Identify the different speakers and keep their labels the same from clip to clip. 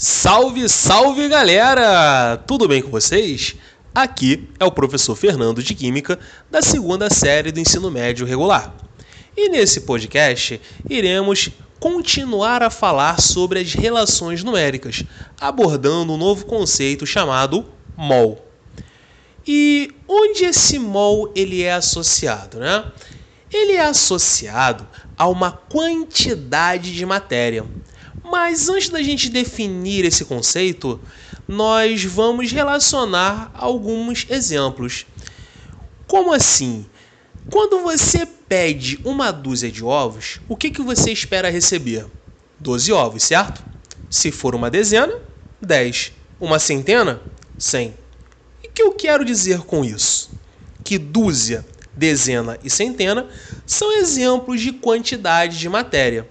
Speaker 1: Salve, salve galera! Tudo bem com vocês? Aqui é o professor Fernando de Química da segunda série do ensino médio regular. E nesse podcast iremos continuar a falar sobre as relações numéricas, abordando um novo conceito chamado mol. E onde esse mol ele é associado, né? Ele é associado a uma quantidade de matéria. Mas antes da gente definir esse conceito, nós vamos relacionar alguns exemplos. Como assim? Quando você pede uma dúzia de ovos, o que, que você espera receber? 12 ovos, certo? Se for uma dezena, 10. Uma centena, 100. E o que eu quero dizer com isso? Que dúzia, dezena e centena são exemplos de quantidade de matéria.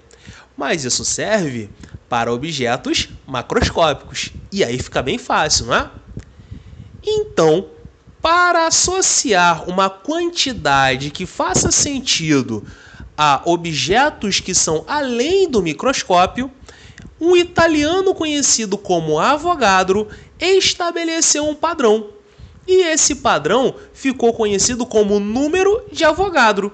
Speaker 1: Mas isso serve para objetos macroscópicos. E aí fica bem fácil, não é? Então, para associar uma quantidade que faça sentido a objetos que são além do microscópio, um italiano conhecido como Avogadro estabeleceu um padrão. E esse padrão ficou conhecido como número de Avogadro.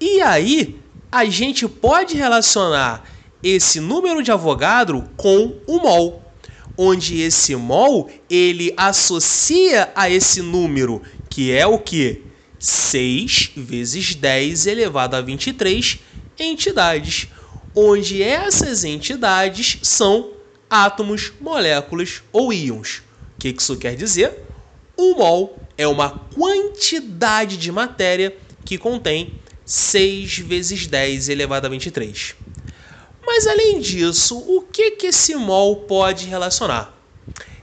Speaker 1: E aí, a gente pode relacionar esse número de Avogadro com o mol, onde esse mol ele associa a esse número, que é o que? 6 vezes 10 elevado a 23 entidades, onde essas entidades são átomos, moléculas ou íons. O que isso quer dizer? O mol é uma quantidade de matéria que contém 6 vezes 10 elevado a 23. Mas além disso, o que, que esse mol pode relacionar?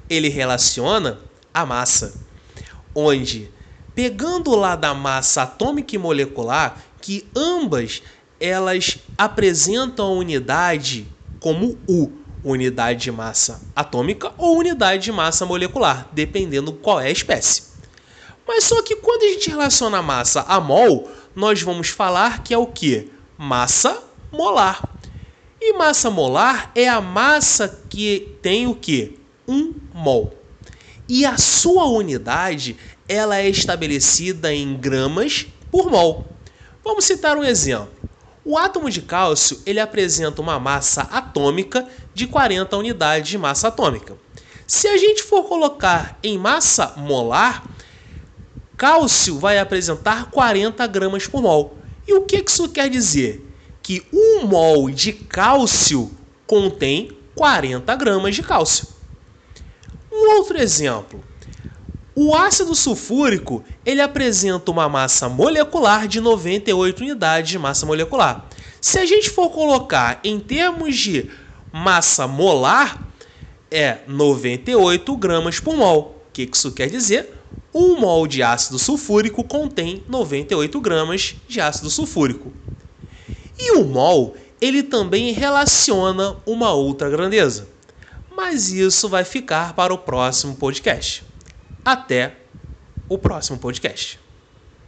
Speaker 1: Ele relaciona a massa, onde, pegando lá da massa atômica e molecular, que ambas elas apresentam a unidade como U, unidade de massa atômica ou unidade de massa molecular, dependendo qual é a espécie. Mas só que quando a gente relaciona a massa a mol, nós vamos falar que é o que? Massa molar. E massa molar é a massa que tem o que? Um mol. E a sua unidade ela é estabelecida em gramas por mol. Vamos citar um exemplo. O átomo de cálcio ele apresenta uma massa atômica de 40 unidades de massa atômica. Se a gente for colocar em massa molar, cálcio vai apresentar 40 gramas por mol. E o que isso quer dizer? Que um mol de cálcio contém 40 gramas de cálcio. Um outro exemplo. O ácido sulfúrico ele apresenta uma massa molecular de 98 unidades de massa molecular. Se a gente for colocar em termos de massa molar, é 98 gramas por mol. O que isso quer dizer? Um mol de ácido sulfúrico contém 98 gramas de ácido sulfúrico. E o mol, ele também relaciona uma outra grandeza. Mas isso vai ficar para o próximo podcast. Até o próximo podcast.